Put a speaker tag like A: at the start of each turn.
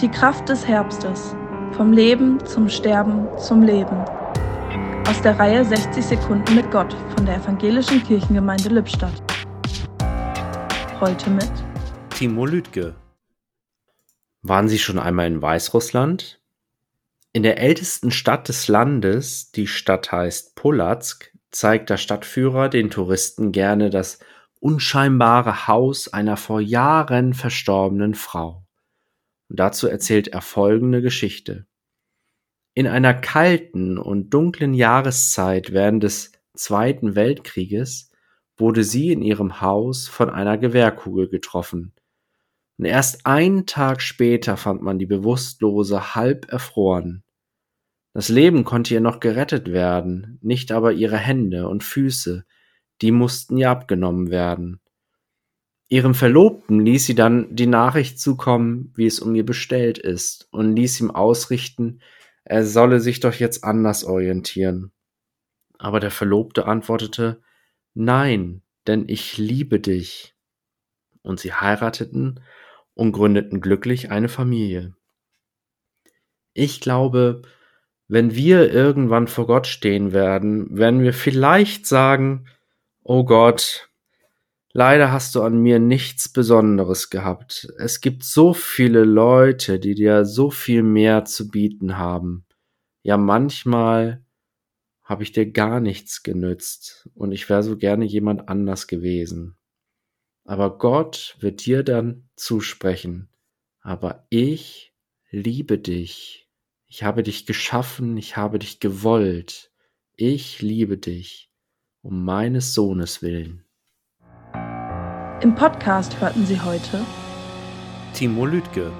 A: Die Kraft des Herbstes. Vom Leben zum Sterben zum Leben. Aus der Reihe 60 Sekunden mit Gott von der Evangelischen Kirchengemeinde Lippstadt. Heute mit
B: Timo Lüdke. Waren Sie schon einmal in Weißrussland? In der ältesten Stadt des Landes, die Stadt heißt Polazk, zeigt der Stadtführer den Touristen gerne das unscheinbare Haus einer vor Jahren verstorbenen Frau. Und dazu erzählt er folgende Geschichte. In einer kalten und dunklen Jahreszeit während des Zweiten Weltkrieges wurde sie in ihrem Haus von einer Gewehrkugel getroffen. Und erst einen Tag später fand man die Bewusstlose halb erfroren. Das Leben konnte ihr noch gerettet werden, nicht aber ihre Hände und Füße, die mussten ihr abgenommen werden. Ihrem Verlobten ließ sie dann die Nachricht zukommen, wie es um ihr bestellt ist, und ließ ihm ausrichten, er solle sich doch jetzt anders orientieren. Aber der Verlobte antwortete Nein, denn ich liebe dich. Und sie heirateten und gründeten glücklich eine Familie. Ich glaube, wenn wir irgendwann vor Gott stehen werden, werden wir vielleicht sagen, Oh Gott, leider hast du an mir nichts Besonderes gehabt. Es gibt so viele Leute, die dir so viel mehr zu bieten haben. Ja, manchmal habe ich dir gar nichts genützt und ich wäre so gerne jemand anders gewesen. Aber Gott wird dir dann zusprechen, aber ich liebe dich. Ich habe dich geschaffen, ich habe dich gewollt. Ich liebe dich um meines Sohnes willen.
A: Im Podcast hörten Sie heute
B: Timo Lüdke